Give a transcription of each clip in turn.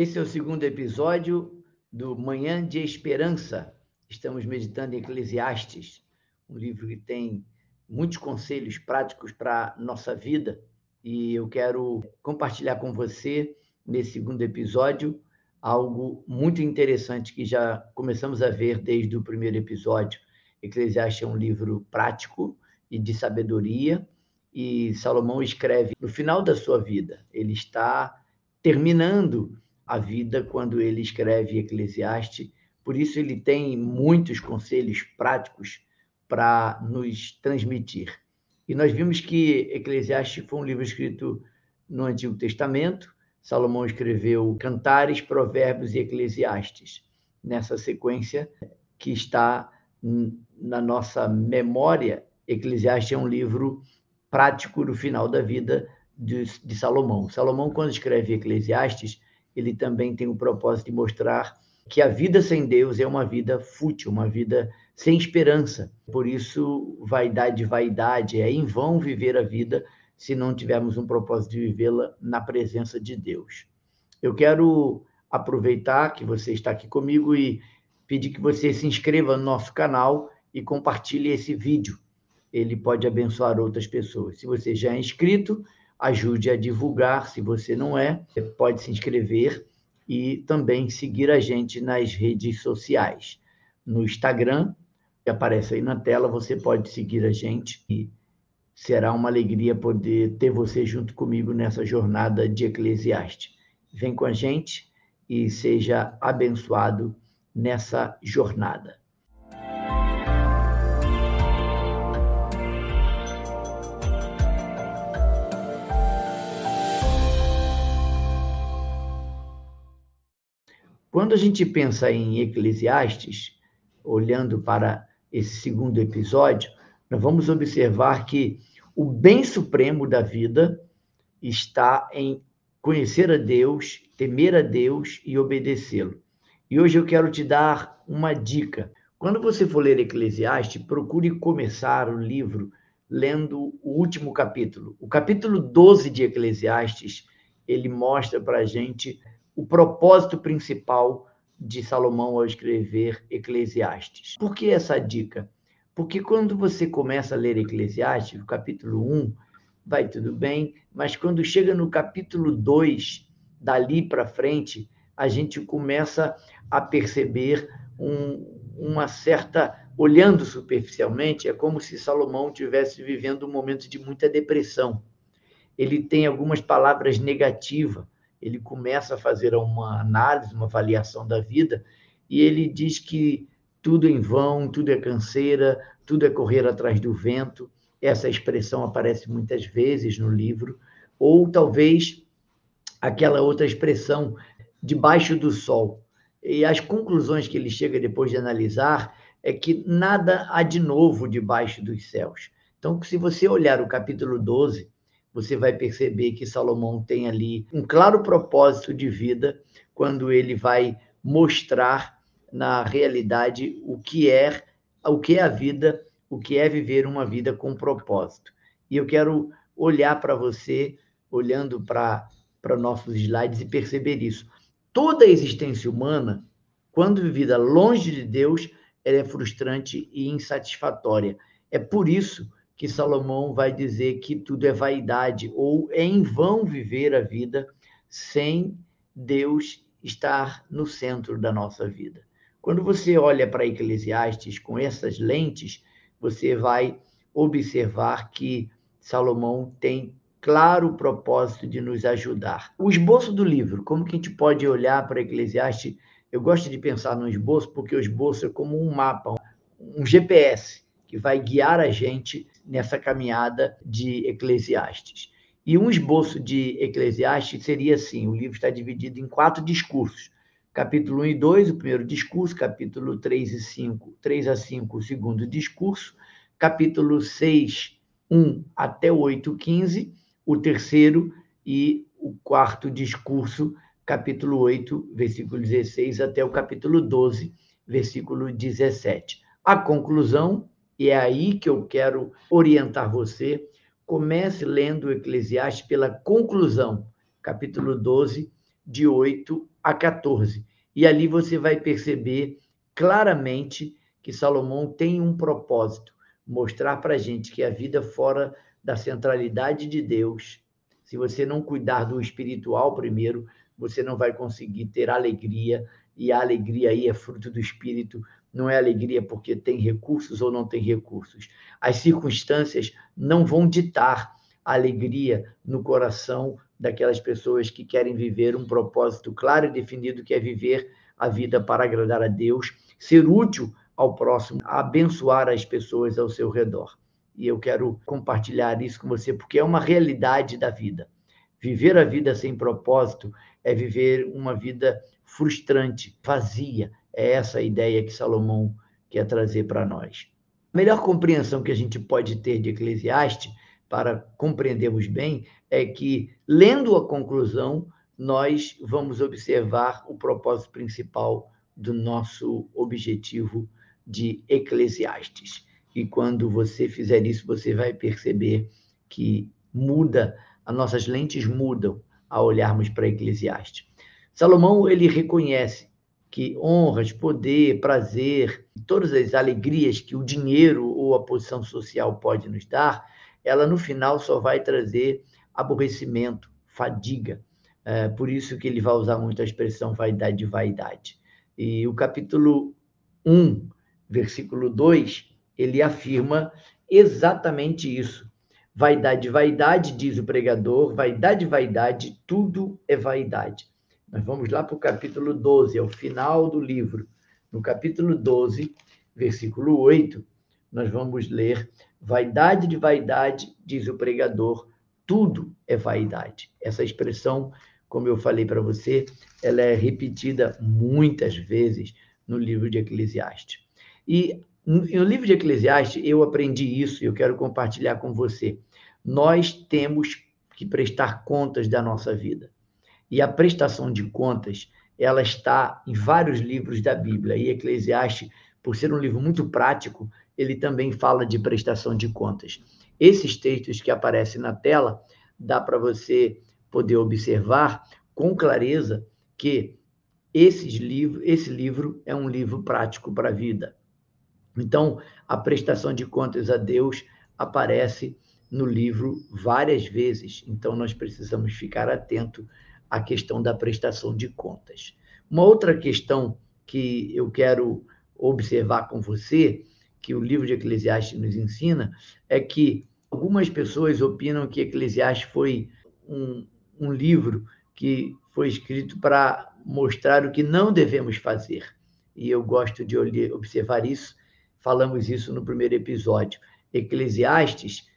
Esse é o segundo episódio do Manhã de Esperança. Estamos meditando em Eclesiastes, um livro que tem muitos conselhos práticos para a nossa vida. E eu quero compartilhar com você, nesse segundo episódio, algo muito interessante que já começamos a ver desde o primeiro episódio. Eclesiastes é um livro prático e de sabedoria, e Salomão escreve no final da sua vida. Ele está terminando a vida quando ele escreve Eclesiastes. Por isso, ele tem muitos conselhos práticos para nos transmitir. E nós vimos que Eclesiastes foi um livro escrito no Antigo Testamento. Salomão escreveu Cantares, Provérbios e Eclesiastes, nessa sequência que está na nossa memória. Eclesiastes é um livro prático do final da vida de, de Salomão. Salomão, quando escreve Eclesiastes, ele também tem o propósito de mostrar que a vida sem Deus é uma vida fútil, uma vida sem esperança. Por isso, vaidade, vaidade, é em vão viver a vida se não tivermos um propósito de vivê-la na presença de Deus. Eu quero aproveitar que você está aqui comigo e pedir que você se inscreva no nosso canal e compartilhe esse vídeo. Ele pode abençoar outras pessoas. Se você já é inscrito, ajude a divulgar. Se você não é, pode se inscrever e também seguir a gente nas redes sociais. No Instagram, que aparece aí na tela, você pode seguir a gente e será uma alegria poder ter você junto comigo nessa jornada de Eclesiastes. Vem com a gente e seja abençoado nessa jornada. Quando a gente pensa em Eclesiastes, olhando para esse segundo episódio, nós vamos observar que o bem supremo da vida está em conhecer a Deus, temer a Deus e obedecê-lo. E hoje eu quero te dar uma dica. Quando você for ler Eclesiastes, procure começar o livro lendo o último capítulo. O capítulo 12 de Eclesiastes, ele mostra para a gente o propósito principal de Salomão ao escrever Eclesiastes. Por que essa dica? Porque quando você começa a ler Eclesiastes, o capítulo 1, vai tudo bem, mas quando chega no capítulo 2, dali para frente, a gente começa a perceber um, uma certa. Olhando superficialmente, é como se Salomão tivesse vivendo um momento de muita depressão. Ele tem algumas palavras negativas ele começa a fazer uma análise, uma avaliação da vida, e ele diz que tudo é em vão, tudo é canseira, tudo é correr atrás do vento. Essa expressão aparece muitas vezes no livro, ou talvez aquela outra expressão, debaixo do sol. E as conclusões que ele chega depois de analisar é que nada há de novo debaixo dos céus. Então, se você olhar o capítulo 12, você vai perceber que Salomão tem ali um claro propósito de vida quando ele vai mostrar na realidade o que é o que é a vida, o que é viver uma vida com propósito. E eu quero olhar para você, olhando para para nossos slides e perceber isso. Toda a existência humana, quando vivida longe de Deus, ela é frustrante e insatisfatória. É por isso que Salomão vai dizer que tudo é vaidade, ou é em vão viver a vida sem Deus estar no centro da nossa vida. Quando você olha para Eclesiastes com essas lentes, você vai observar que Salomão tem claro propósito de nos ajudar. O esboço do livro, como que a gente pode olhar para Eclesiastes? Eu gosto de pensar no esboço porque o esboço é como um mapa, um GPS que vai guiar a gente nessa caminhada de Eclesiastes. E um esboço de Eclesiastes seria assim: o livro está dividido em quatro discursos. Capítulo 1 e 2, o primeiro discurso, capítulo 3 e 5, 3 a 5, o segundo discurso, capítulo 6, 1 até 8, 15, o terceiro e o quarto discurso, capítulo 8, versículo 16 até o capítulo 12, versículo 17. A conclusão e é aí que eu quero orientar você. Comece lendo o Eclesiastes pela conclusão, capítulo 12, de 8 a 14. E ali você vai perceber claramente que Salomão tem um propósito: mostrar para a gente que a vida fora da centralidade de Deus, se você não cuidar do espiritual primeiro, você não vai conseguir ter alegria, e a alegria aí é fruto do espírito, não é alegria porque tem recursos ou não tem recursos. As circunstâncias não vão ditar a alegria no coração daquelas pessoas que querem viver um propósito claro e definido, que é viver a vida para agradar a Deus, ser útil ao próximo, abençoar as pessoas ao seu redor. E eu quero compartilhar isso com você porque é uma realidade da vida. Viver a vida sem propósito é viver uma vida frustrante, vazia. É essa a ideia que Salomão quer trazer para nós. A melhor compreensão que a gente pode ter de Eclesiastes, para compreendermos bem, é que, lendo a conclusão, nós vamos observar o propósito principal do nosso objetivo de Eclesiastes. E quando você fizer isso, você vai perceber que muda, as nossas lentes mudam ao olharmos para Eclesiastes. Salomão, ele reconhece que honras, poder, prazer, todas as alegrias que o dinheiro ou a posição social pode nos dar, ela no final só vai trazer aborrecimento, fadiga. É por isso que ele vai usar muito a expressão vaidade de vaidade. E o capítulo 1, versículo 2, ele afirma exatamente isso. Vaidade, vaidade, diz o pregador, vaidade, vaidade, tudo é vaidade. Nós vamos lá para o capítulo 12, é o final do livro. No capítulo 12, versículo 8, nós vamos ler: Vaidade de vaidade, diz o pregador, tudo é vaidade. Essa expressão, como eu falei para você, ela é repetida muitas vezes no livro de Eclesiastes. E no livro de Eclesiastes eu aprendi isso e eu quero compartilhar com você. Nós temos que prestar contas da nossa vida. E a prestação de contas, ela está em vários livros da Bíblia. E Eclesiastes, por ser um livro muito prático, ele também fala de prestação de contas. Esses textos que aparecem na tela, dá para você poder observar com clareza que esses livros, esse livro é um livro prático para a vida. Então, a prestação de contas a Deus aparece no livro várias vezes. Então, nós precisamos ficar atento a questão da prestação de contas. Uma outra questão que eu quero observar com você, que o livro de Eclesiastes nos ensina, é que algumas pessoas opinam que Eclesiastes foi um, um livro que foi escrito para mostrar o que não devemos fazer. E eu gosto de observar isso, falamos isso no primeiro episódio. Eclesiastes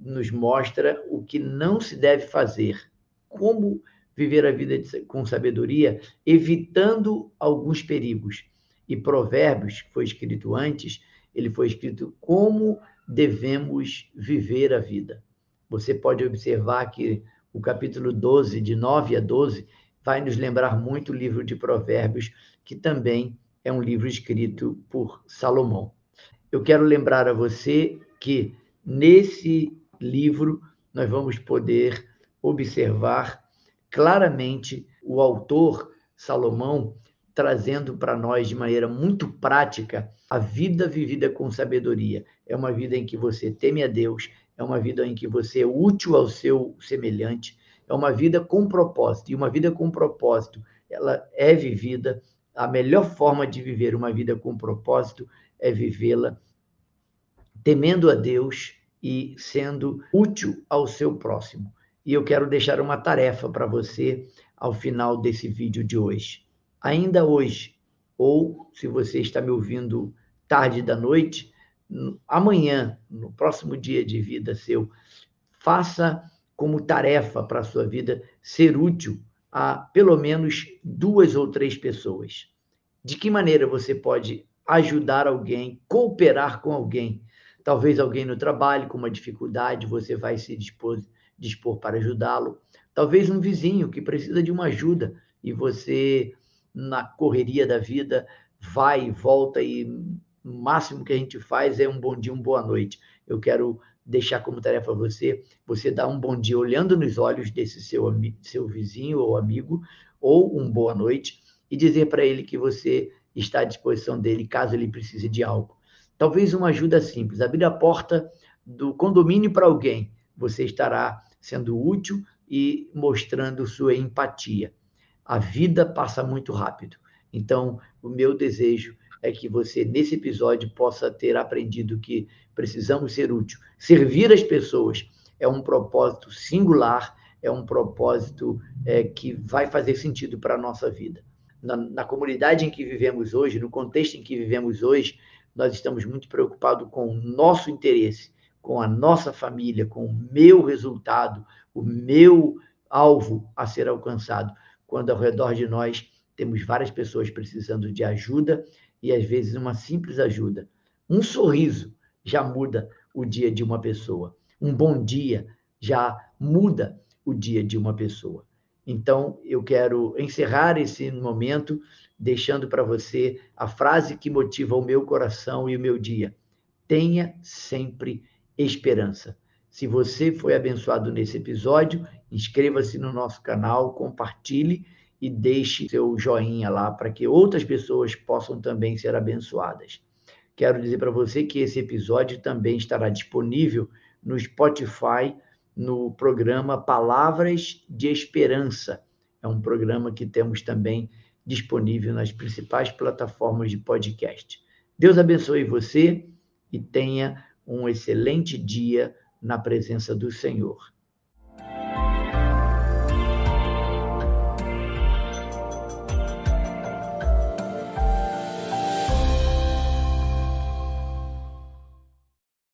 nos mostra o que não se deve fazer, como viver a vida com sabedoria, evitando alguns perigos. E Provérbios, que foi escrito antes, ele foi escrito como devemos viver a vida. Você pode observar que o capítulo 12, de 9 a 12, vai nos lembrar muito o livro de Provérbios, que também é um livro escrito por Salomão. Eu quero lembrar a você que nesse livro nós vamos poder observar claramente o autor Salomão trazendo para nós de maneira muito prática a vida vivida com sabedoria. É uma vida em que você teme a Deus, é uma vida em que você é útil ao seu semelhante, é uma vida com propósito. E uma vida com propósito, ela é vivida, a melhor forma de viver uma vida com propósito é vivê-la temendo a Deus e sendo útil ao seu próximo e eu quero deixar uma tarefa para você ao final desse vídeo de hoje. Ainda hoje, ou se você está me ouvindo tarde da noite, amanhã, no próximo dia de vida seu, faça como tarefa para a sua vida ser útil a pelo menos duas ou três pessoas. De que maneira você pode ajudar alguém, cooperar com alguém? Talvez alguém no trabalho com uma dificuldade, você vai se dispor dispor para ajudá-lo. Talvez um vizinho que precisa de uma ajuda e você, na correria da vida, vai e volta e o máximo que a gente faz é um bom dia, uma boa noite. Eu quero deixar como tarefa você, você dar um bom dia olhando nos olhos desse seu, seu vizinho ou amigo, ou um boa noite, e dizer para ele que você está à disposição dele caso ele precise de algo. Talvez uma ajuda simples, abrir a porta do condomínio para alguém, você estará sendo útil e mostrando sua empatia. A vida passa muito rápido. Então, o meu desejo é que você, nesse episódio, possa ter aprendido que precisamos ser útil. Servir as pessoas é um propósito singular, é um propósito é, que vai fazer sentido para a nossa vida. Na, na comunidade em que vivemos hoje, no contexto em que vivemos hoje, nós estamos muito preocupados com o nosso interesse, com a nossa família, com o meu resultado, o meu alvo a ser alcançado, quando ao redor de nós temos várias pessoas precisando de ajuda e às vezes uma simples ajuda. Um sorriso já muda o dia de uma pessoa. Um bom dia já muda o dia de uma pessoa. Então, eu quero encerrar esse momento deixando para você a frase que motiva o meu coração e o meu dia. Tenha sempre esperança. Se você foi abençoado nesse episódio, inscreva-se no nosso canal, compartilhe e deixe seu joinha lá para que outras pessoas possam também ser abençoadas. Quero dizer para você que esse episódio também estará disponível no Spotify, no programa Palavras de Esperança. É um programa que temos também disponível nas principais plataformas de podcast. Deus abençoe você e tenha um excelente dia na presença do Senhor.